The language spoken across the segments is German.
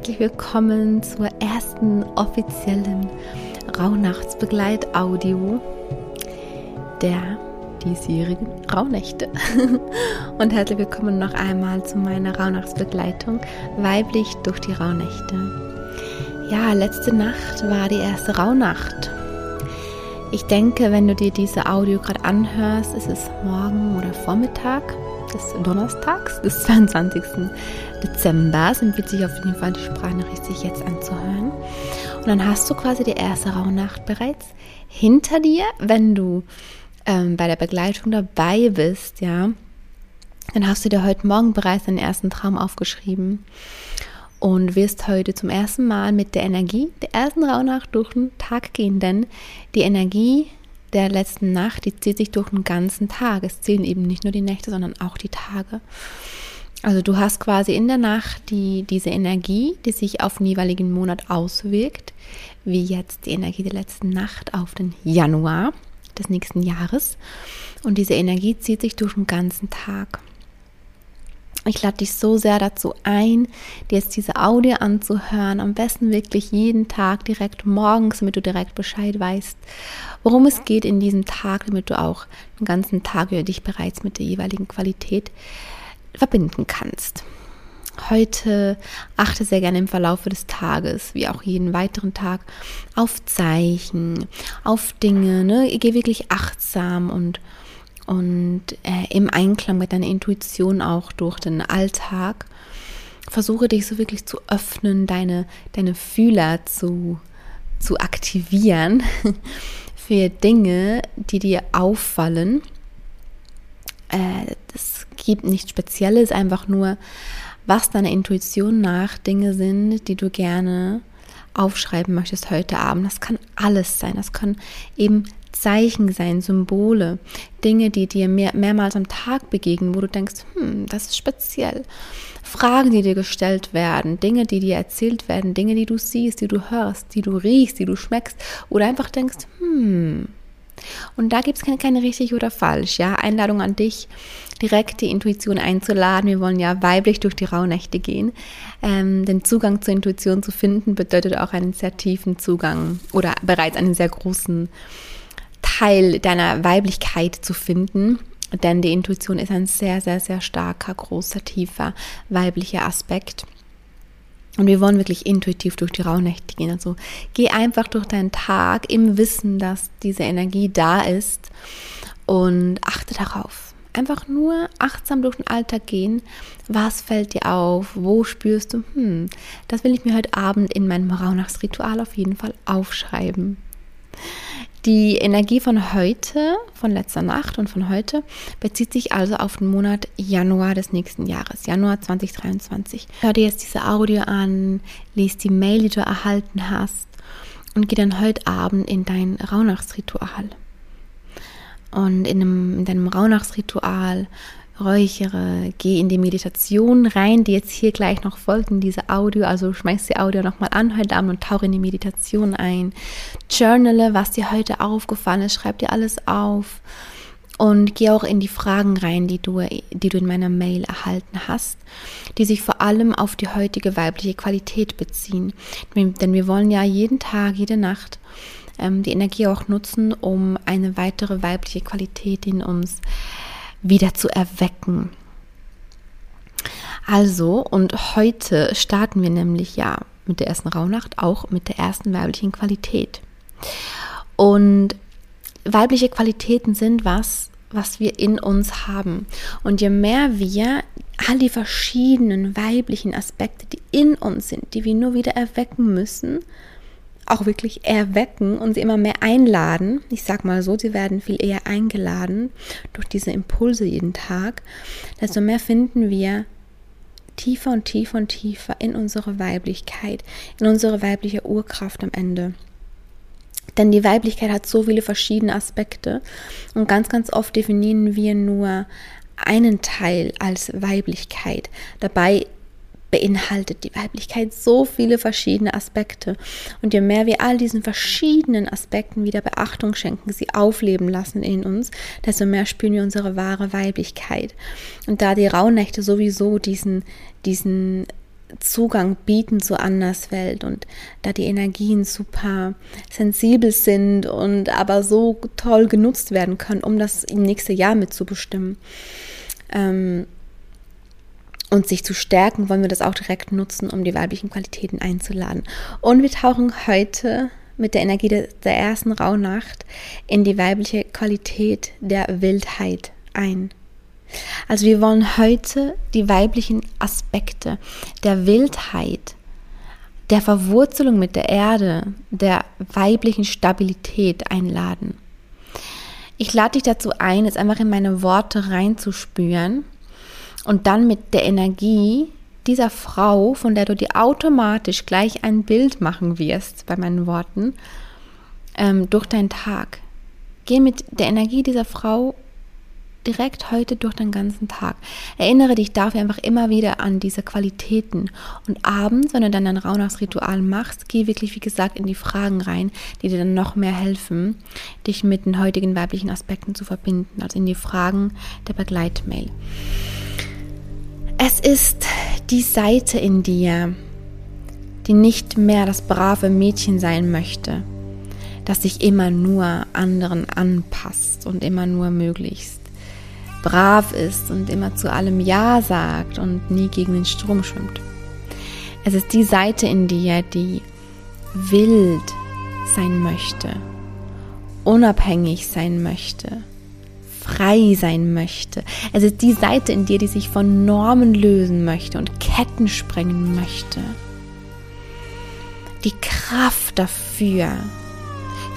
herzlich willkommen zur ersten offiziellen Rauhnachtsbegleit-Audio der diesjährigen Rauhnächte. Und herzlich willkommen noch einmal zu meiner Rauhnachtsbegleitung Weiblich durch die Rauhnächte. Ja, letzte Nacht war die erste Rauhnacht. Ich denke, wenn du dir diese Audio gerade anhörst, ist es morgen oder Vormittag des Donnerstags, des 22. Dezember. Es empfiehlt sich auf jeden Fall, die Sprachnachricht sich jetzt anzuhören. Und dann hast du quasi die erste Rauhnacht bereits hinter dir, wenn du ähm, bei der Begleitung dabei bist, ja. Dann hast du dir heute Morgen bereits deinen ersten Traum aufgeschrieben und wirst heute zum ersten Mal mit der Energie der ersten Rauhnacht durch den Tag gehen, denn die Energie der letzten Nacht, die zieht sich durch den ganzen Tag. Es zählen eben nicht nur die Nächte, sondern auch die Tage. Also du hast quasi in der Nacht die, diese Energie, die sich auf den jeweiligen Monat auswirkt, wie jetzt die Energie der letzten Nacht auf den Januar des nächsten Jahres. Und diese Energie zieht sich durch den ganzen Tag. Ich lade dich so sehr dazu ein, dir jetzt diese Audio anzuhören. Am besten wirklich jeden Tag direkt morgens, damit du direkt Bescheid weißt, worum es geht in diesem Tag, damit du auch den ganzen Tag über dich bereits mit der jeweiligen Qualität verbinden kannst. Heute achte sehr gerne im Verlauf des Tages, wie auch jeden weiteren Tag, auf Zeichen, auf Dinge. Ne? Geh wirklich achtsam und und äh, im Einklang mit deiner Intuition auch durch den Alltag. Versuche dich so wirklich zu öffnen, deine, deine Fühler zu, zu aktivieren für Dinge, die dir auffallen. Äh, das gibt nichts Spezielles, einfach nur, was deiner Intuition nach Dinge sind, die du gerne aufschreiben möchtest heute Abend. Das kann alles sein. Das kann eben Zeichen sein, Symbole, Dinge, die dir mehr, mehrmals am Tag begegnen, wo du denkst, hm, das ist speziell. Fragen, die dir gestellt werden, Dinge, die dir erzählt werden, Dinge, die du siehst, die du hörst, die du riechst, die du schmeckst oder einfach denkst, hm. Und da gibt es keine, keine richtig oder falsch, ja. Einladung an dich, direkt die Intuition einzuladen. Wir wollen ja weiblich durch die Rauhnächte gehen. Ähm, den Zugang zur Intuition zu finden, bedeutet auch einen sehr tiefen Zugang oder bereits einen sehr großen Teil deiner Weiblichkeit zu finden. Denn die Intuition ist ein sehr, sehr, sehr starker, großer, tiefer weiblicher Aspekt. Und wir wollen wirklich intuitiv durch die Rauhnächte gehen. Also geh einfach durch deinen Tag im Wissen, dass diese Energie da ist und achte darauf. Einfach nur achtsam durch den Alltag gehen. Was fällt dir auf? Wo spürst du, hm, das will ich mir heute Abend in meinem Rauhnachtsritual auf jeden Fall aufschreiben. Die Energie von heute, von letzter Nacht und von heute bezieht sich also auf den Monat Januar des nächsten Jahres, Januar 2023. Hör dir jetzt diese Audio an, lies die Mail, die du erhalten hast und geh dann heute Abend in dein Rauhnachtsritual. Und in, einem, in deinem Rauhnachtsritual räuchere, geh in die Meditation rein, die jetzt hier gleich noch folgt in diese Audio. Also schmeiß die Audio nochmal an heute Abend und tauche in die Meditation ein. Journale, was dir heute aufgefallen ist, schreib dir alles auf. Und geh auch in die Fragen rein, die du, die du in meiner Mail erhalten hast, die sich vor allem auf die heutige weibliche Qualität beziehen. Denn wir wollen ja jeden Tag, jede Nacht ähm, die Energie auch nutzen, um eine weitere weibliche Qualität in uns zu wieder zu erwecken. Also, und heute starten wir nämlich ja mit der ersten Rauhnacht auch mit der ersten weiblichen Qualität. Und weibliche Qualitäten sind was, was wir in uns haben. Und je mehr wir all die verschiedenen weiblichen Aspekte, die in uns sind, die wir nur wieder erwecken müssen, auch wirklich erwecken und sie immer mehr einladen. Ich sag mal so, sie werden viel eher eingeladen durch diese Impulse jeden Tag, desto mehr finden wir tiefer und tiefer und tiefer in unsere Weiblichkeit, in unsere weibliche Urkraft am Ende. Denn die Weiblichkeit hat so viele verschiedene Aspekte und ganz, ganz oft definieren wir nur einen Teil als Weiblichkeit. Dabei beinhaltet die Weiblichkeit so viele verschiedene Aspekte. Und je mehr wir all diesen verschiedenen Aspekten wieder Beachtung schenken, sie aufleben lassen in uns, desto mehr spüren wir unsere wahre Weiblichkeit. Und da die Rauhnächte sowieso diesen, diesen Zugang bieten zur Anderswelt und da die Energien super sensibel sind und aber so toll genutzt werden können, um das im nächsten Jahr mitzubestimmen. Ähm, und sich zu stärken, wollen wir das auch direkt nutzen, um die weiblichen Qualitäten einzuladen. Und wir tauchen heute mit der Energie der, ersten Rauhnacht in die weibliche Qualität der Wildheit ein. Also wir wollen heute die weiblichen Aspekte der Wildheit, der Verwurzelung mit der Erde, der weiblichen Stabilität einladen. Ich lade dich dazu ein, jetzt einfach in meine Worte reinzuspüren und dann mit der Energie dieser Frau, von der du dir automatisch gleich ein Bild machen wirst bei meinen Worten, ähm, durch deinen Tag. Geh mit der Energie dieser Frau direkt heute durch den ganzen Tag. Erinnere dich dafür einfach immer wieder an diese Qualitäten. Und abends, wenn du dann ein Rauhnachtsritual machst, geh wirklich, wie gesagt, in die Fragen rein, die dir dann noch mehr helfen, dich mit den heutigen weiblichen Aspekten zu verbinden. Also in die Fragen der Begleitmail. Es ist die Seite in dir, die nicht mehr das brave Mädchen sein möchte, das sich immer nur anderen anpasst und immer nur möglichst brav ist und immer zu allem Ja sagt und nie gegen den Strom schwimmt. Es ist die Seite in dir, die wild sein möchte, unabhängig sein möchte, frei sein möchte. Es ist die Seite in dir, die sich von Normen lösen möchte und Ketten sprengen möchte. Die Kraft dafür,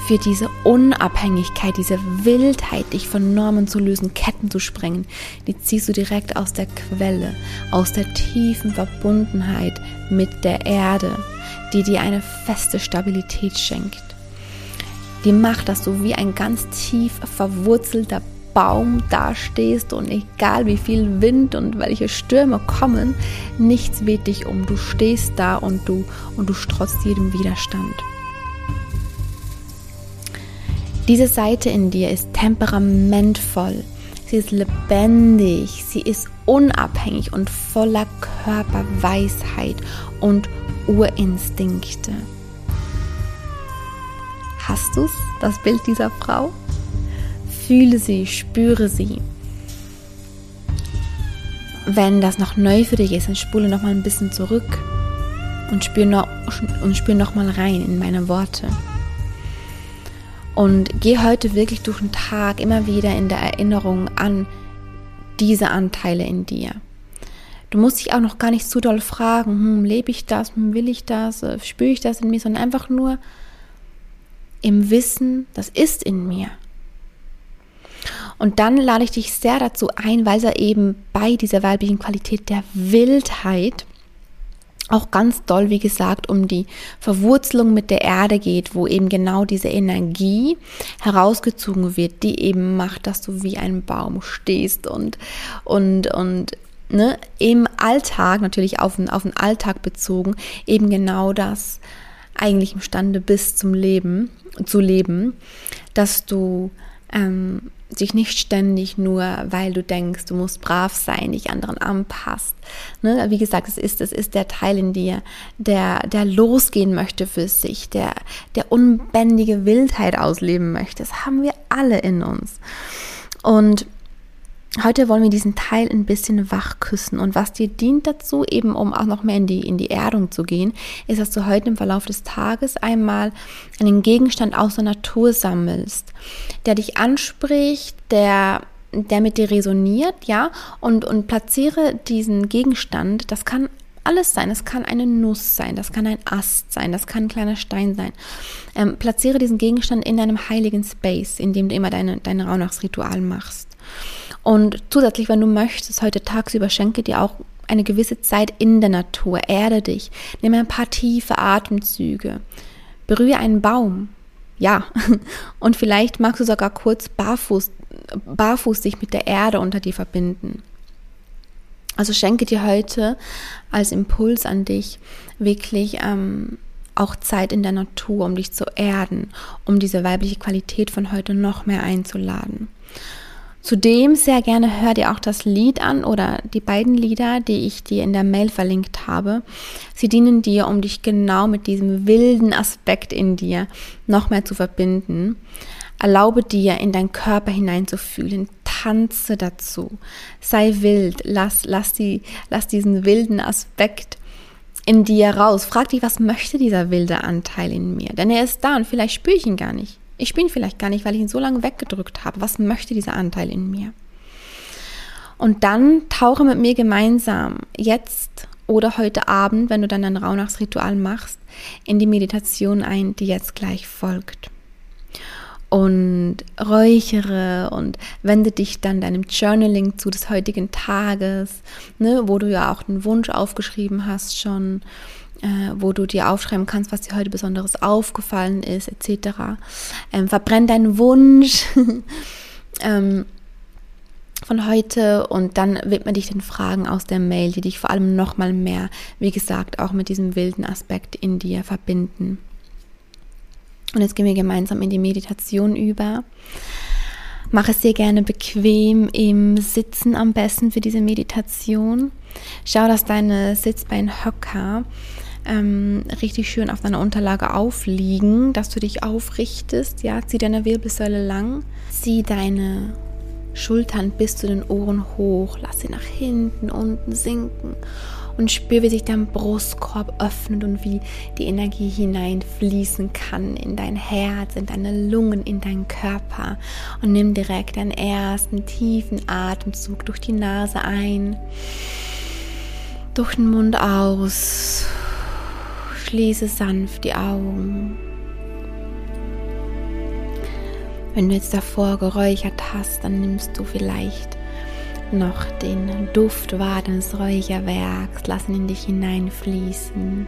für diese Unabhängigkeit, diese Wildheit, dich von Normen zu lösen, Ketten zu sprengen, die ziehst du direkt aus der Quelle, aus der tiefen Verbundenheit mit der Erde, die dir eine feste Stabilität schenkt. Die macht, dass du wie ein ganz tief verwurzelter Baum dastehst und egal wie viel Wind und welche Stürme kommen, nichts weht dich um. Du stehst da und du und du strotzt jedem Widerstand. Diese Seite in dir ist temperamentvoll, sie ist lebendig, sie ist unabhängig und voller Körperweisheit und Urinstinkte. Hast du's, das Bild dieser Frau? Fühle sie, spüre sie. Wenn das noch neu für dich ist, dann spule noch mal ein bisschen zurück und spür noch, spür noch rein in meine Worte. Und geh heute wirklich durch den Tag immer wieder in der Erinnerung an diese Anteile in dir. Du musst dich auch noch gar nicht zu doll fragen, hm, lebe ich das, hm, will ich das, äh, spüre ich das in mir, sondern einfach nur im Wissen, das ist in mir. Und dann lade ich dich sehr dazu ein, weil es eben bei dieser weiblichen Qualität der Wildheit auch ganz doll, wie gesagt, um die Verwurzelung mit der Erde geht, wo eben genau diese Energie herausgezogen wird, die eben macht, dass du wie ein Baum stehst und, und, und ne, im Alltag, natürlich auf den, auf den Alltag bezogen, eben genau das eigentlich imstande bist zum Leben, zu leben, dass du ähm, sich nicht ständig nur, weil du denkst, du musst brav sein, dich anderen anpasst. Ne? Wie gesagt, es ist, es ist der Teil in dir, der, der losgehen möchte für sich, der, der unbändige Wildheit ausleben möchte. Das haben wir alle in uns. Und Heute wollen wir diesen Teil ein bisschen wach küssen und was dir dient dazu, eben um auch noch mehr in die, in die Erdung zu gehen, ist, dass du heute im Verlauf des Tages einmal einen Gegenstand aus der Natur sammelst, der dich anspricht, der der mit dir resoniert, ja, und, und platziere diesen Gegenstand, das kann alles sein. Es kann eine Nuss sein, das kann ein Ast sein, das kann ein kleiner Stein sein. Ähm, platziere diesen Gegenstand in deinem heiligen Space, in dem du immer deine, dein Rauhnachtsritual machst. Und zusätzlich, wenn du möchtest, heute tagsüber schenke dir auch eine gewisse Zeit in der Natur, erde dich, nimm ein paar tiefe Atemzüge, berühre einen Baum, ja, und vielleicht magst du sogar kurz barfuß, barfuß dich mit der Erde unter dir verbinden. Also schenke dir heute als Impuls an dich wirklich ähm, auch Zeit in der Natur, um dich zu erden, um diese weibliche Qualität von heute noch mehr einzuladen. Zudem sehr gerne hör dir auch das Lied an oder die beiden Lieder, die ich dir in der Mail verlinkt habe. Sie dienen dir, um dich genau mit diesem wilden Aspekt in dir noch mehr zu verbinden. Erlaube dir, in deinen Körper hineinzufühlen. Tanze dazu. Sei wild. Lass, lass, die, lass diesen wilden Aspekt in dir raus. Frag dich, was möchte dieser wilde Anteil in mir? Denn er ist da und vielleicht spüre ich ihn gar nicht. Ich ihn vielleicht gar nicht, weil ich ihn so lange weggedrückt habe. Was möchte dieser Anteil in mir? Und dann tauche mit mir gemeinsam jetzt oder heute Abend, wenn du dann ein Rauhnachtsritual machst, in die Meditation ein, die jetzt gleich folgt. Und räuchere und wende dich dann deinem Journaling zu des heutigen Tages, ne, wo du ja auch einen Wunsch aufgeschrieben hast schon wo du dir aufschreiben kannst, was dir heute Besonderes aufgefallen ist, etc. Ähm, verbrenn deinen Wunsch ähm, von heute und dann widme dich den Fragen aus der Mail, die dich vor allem nochmal mehr, wie gesagt, auch mit diesem wilden Aspekt in dir verbinden. Und jetzt gehen wir gemeinsam in die Meditation über. Mach es dir gerne bequem im Sitzen am besten für diese Meditation. Schau, dass deine Sitzbeinhöcker ähm, richtig schön auf deiner Unterlage aufliegen, dass du dich aufrichtest. Ja, zieh deine Wirbelsäule lang, zieh deine Schultern bis zu den Ohren hoch, lass sie nach hinten, unten sinken. Und spür, wie sich dein Brustkorb öffnet und wie die Energie hineinfließen kann in dein Herz, in deine Lungen, in deinen Körper. Und nimm direkt deinen ersten tiefen Atemzug durch die Nase ein, durch den Mund aus Schließe sanft die Augen. Wenn du jetzt davor geräuchert hast, dann nimmst du vielleicht noch den Duft wahr deines Räucherwerks. Lass ihn in dich hineinfließen.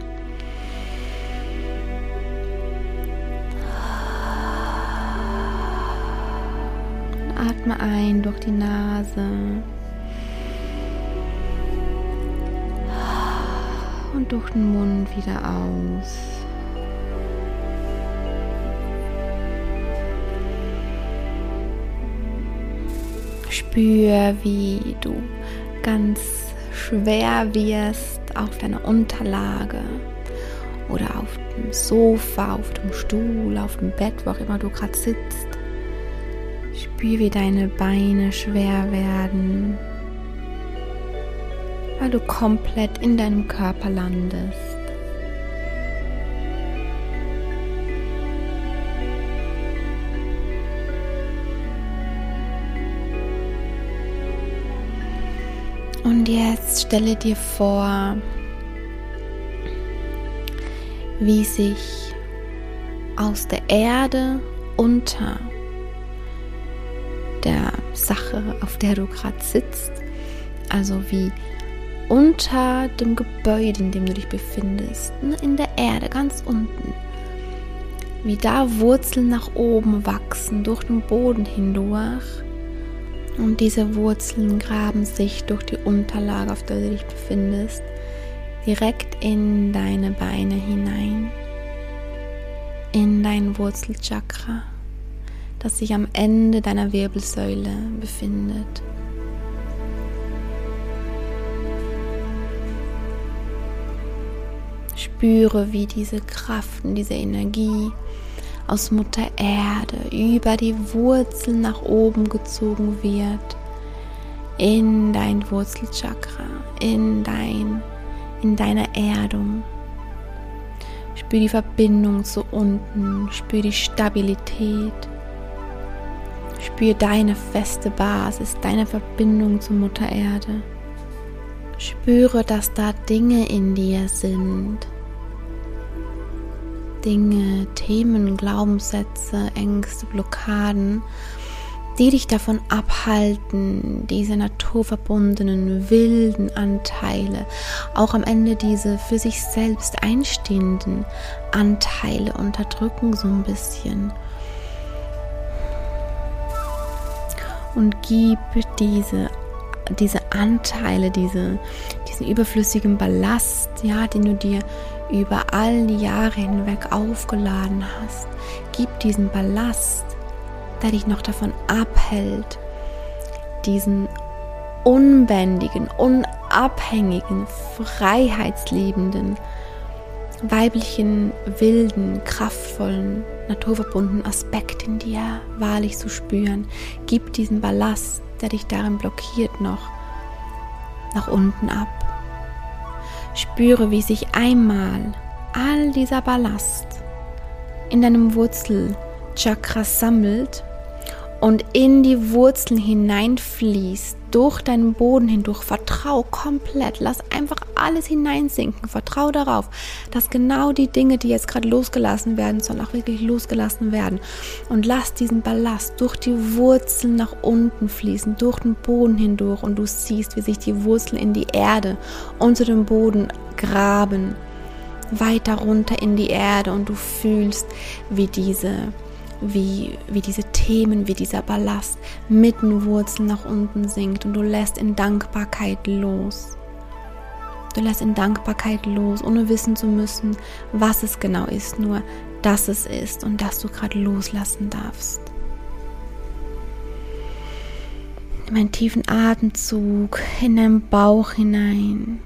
Atme ein durch die Nase. Und durch den Mund wieder aus. Spür, wie du ganz schwer wirst auf deiner Unterlage oder auf dem Sofa, auf dem Stuhl, auf dem Bett, wo auch immer du gerade sitzt. Spür, wie deine Beine schwer werden weil du komplett in deinem Körper landest. Und jetzt stelle dir vor, wie sich aus der Erde unter der Sache, auf der du gerade sitzt, also wie unter dem Gebäude, in dem du dich befindest, ne, in der Erde, ganz unten, wie da Wurzeln nach oben wachsen, durch den Boden hindurch. Und diese Wurzeln graben sich durch die Unterlage, auf der du dich befindest, direkt in deine Beine hinein, in dein Wurzelchakra, das sich am Ende deiner Wirbelsäule befindet. Spüre, wie diese Kraft und diese Energie aus Mutter Erde über die Wurzeln nach oben gezogen wird, in dein Wurzelchakra, in dein, in deine Erdung. Spür die Verbindung zu unten, spür die Stabilität, spür deine feste Basis, deine Verbindung zu Mutter Erde. Spüre, dass da Dinge in dir sind, Dinge, Themen, Glaubenssätze, Ängste, Blockaden, die dich davon abhalten, diese naturverbundenen, wilden Anteile, auch am Ende diese für sich selbst einstehenden Anteile unterdrücken so ein bisschen. Und gib diese, diese Anteile, diese, diesen überflüssigen Ballast, ja, den du dir über all die Jahre hinweg aufgeladen hast. Gib diesen Ballast, der dich noch davon abhält, diesen unbändigen, unabhängigen, freiheitsliebenden, weiblichen, wilden, kraftvollen, naturverbundenen Aspekt in dir wahrlich zu spüren. Gib diesen Ballast, der dich darin blockiert, noch nach unten ab. Spüre, wie sich einmal all dieser Ballast in deinem Wurzelchakra sammelt und in die Wurzeln hineinfließt, durch deinen Boden hindurch. Vertrau komplett. Lass einfach alles hineinsinken. Vertrau darauf, dass genau die Dinge, die jetzt gerade losgelassen werden, sollen auch wirklich losgelassen werden. Und lass diesen Ballast durch die Wurzeln nach unten fließen, durch den Boden hindurch. Und du siehst, wie sich die Wurzeln in die Erde unter dem Boden graben. Weiter runter in die Erde und du fühlst, wie diese wie, wie diese Themen, wie dieser Ballast mit den Wurzeln nach unten sinkt und du lässt in Dankbarkeit los. Du lässt in Dankbarkeit los, ohne wissen zu müssen, was es genau ist, nur dass es ist und dass du gerade loslassen darfst. Nimm einen tiefen Atemzug in deinen Bauch hinein.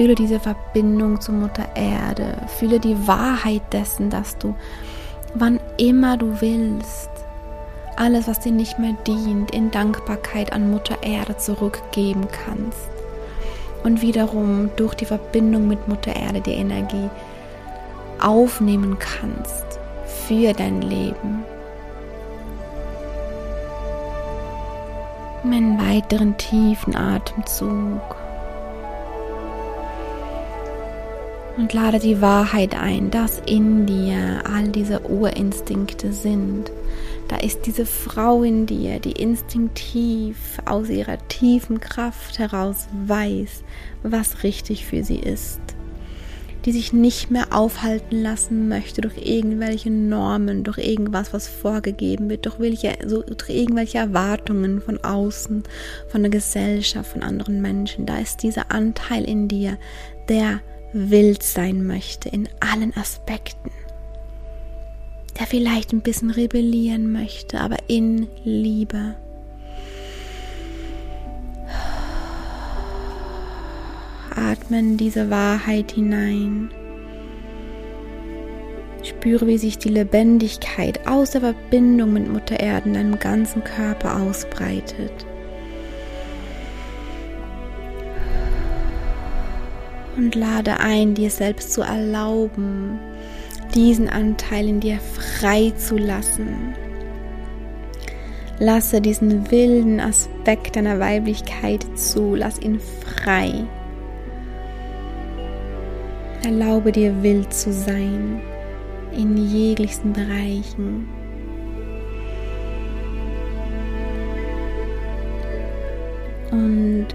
Fühle diese Verbindung zur Mutter Erde. Fühle die Wahrheit dessen, dass du, wann immer du willst, alles, was dir nicht mehr dient, in Dankbarkeit an Mutter Erde zurückgeben kannst. Und wiederum durch die Verbindung mit Mutter Erde die Energie aufnehmen kannst für dein Leben. einen weiteren tiefen Atemzug. Und lade die Wahrheit ein, dass in dir all diese Urinstinkte sind. Da ist diese Frau in dir, die instinktiv aus ihrer tiefen Kraft heraus weiß, was richtig für sie ist. Die sich nicht mehr aufhalten lassen möchte durch irgendwelche Normen, durch irgendwas, was vorgegeben wird, durch, welche, so, durch irgendwelche Erwartungen von außen, von der Gesellschaft, von anderen Menschen. Da ist dieser Anteil in dir, der wild sein möchte in allen Aspekten, der vielleicht ein bisschen rebellieren möchte, aber in Liebe. Atmen diese Wahrheit hinein. Spüre, wie sich die Lebendigkeit aus der Verbindung mit Mutter Erde in deinem ganzen Körper ausbreitet. Und lade ein, dir selbst zu erlauben, diesen Anteil in dir frei zu lassen. Lasse diesen wilden Aspekt deiner Weiblichkeit zu, lass ihn frei. Erlaube dir wild zu sein in jeglichsten Bereichen. Und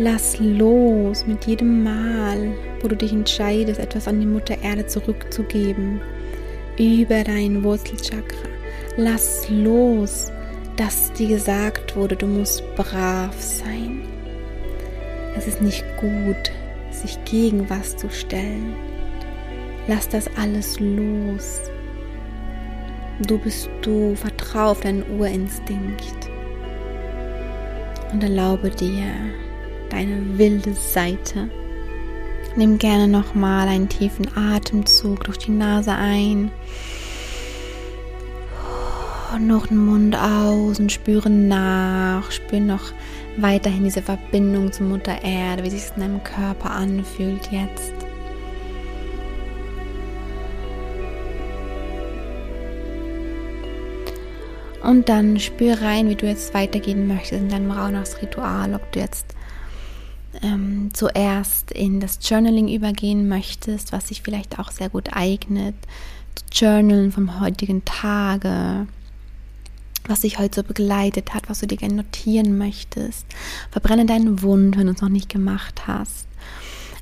Lass los mit jedem Mal, wo du dich entscheidest, etwas an die Mutter Erde zurückzugeben, über dein Wurzelchakra. Lass los, dass dir gesagt wurde, du musst brav sein. Es ist nicht gut, sich gegen was zu stellen. Lass das alles los. Du bist du, vertrau auf deinen Urinstinkt und erlaube dir, deine wilde Seite. Nimm gerne nochmal einen tiefen Atemzug durch die Nase ein und noch den Mund aus und spüre nach. Spüre noch weiterhin diese Verbindung zur Mutter Erde, wie sich es in deinem Körper anfühlt jetzt. Und dann spür rein, wie du jetzt weitergehen möchtest in deinem Rauhnachtsritual, ob du jetzt ähm, zuerst in das Journaling übergehen möchtest, was sich vielleicht auch sehr gut eignet, zu journalen vom heutigen Tage, was dich heute so begleitet hat, was du dir gerne notieren möchtest. Verbrenne deinen Wund, wenn du es noch nicht gemacht hast.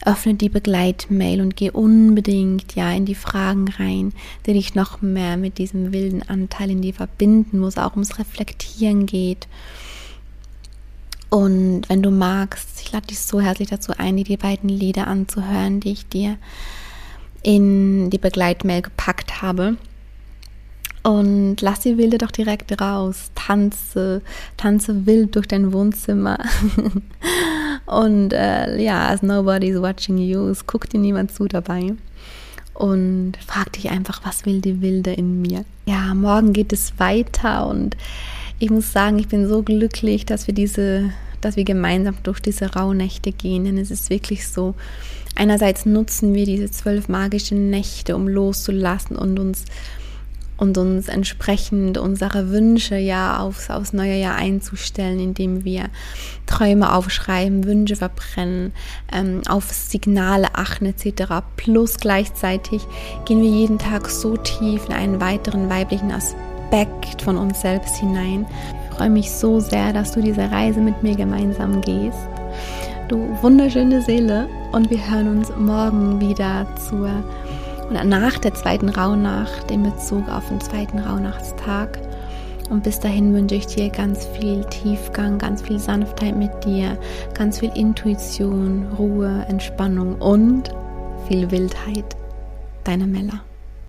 Öffne die Begleitmail und geh unbedingt ja in die Fragen rein, die dich noch mehr mit diesem wilden Anteil in dir verbinden, wo es auch ums Reflektieren geht und wenn du magst, ich lade dich so herzlich dazu ein, dir die beiden Lieder anzuhören, die ich dir in die Begleitmail gepackt habe. Und lass die Wilde doch direkt raus. Tanze, tanze wild durch dein Wohnzimmer. und äh, ja, as nobody's watching you, es guckt dir niemand zu dabei. Und frag dich einfach, was will die Wilde in mir? Ja, morgen geht es weiter und ich muss sagen, ich bin so glücklich, dass wir diese, dass wir gemeinsam durch diese Rauhnächte gehen. Denn es ist wirklich so, einerseits nutzen wir diese zwölf magischen Nächte, um loszulassen und uns und uns entsprechend unsere Wünsche ja aufs, aufs neue Jahr einzustellen, indem wir Träume aufschreiben, Wünsche verbrennen, ähm, auf Signale achten etc. Plus gleichzeitig gehen wir jeden Tag so tief in einen weiteren weiblichen Aspekt von uns selbst hinein. Ich freue mich so sehr, dass du diese Reise mit mir gemeinsam gehst. Du wunderschöne Seele und wir hören uns morgen wieder zur oder nach der zweiten Rauhnacht in Bezug auf den zweiten Rauhnachtstag. Und bis dahin wünsche ich dir ganz viel Tiefgang, ganz viel Sanftheit mit dir, ganz viel Intuition, Ruhe, Entspannung und viel Wildheit. Deine Mella.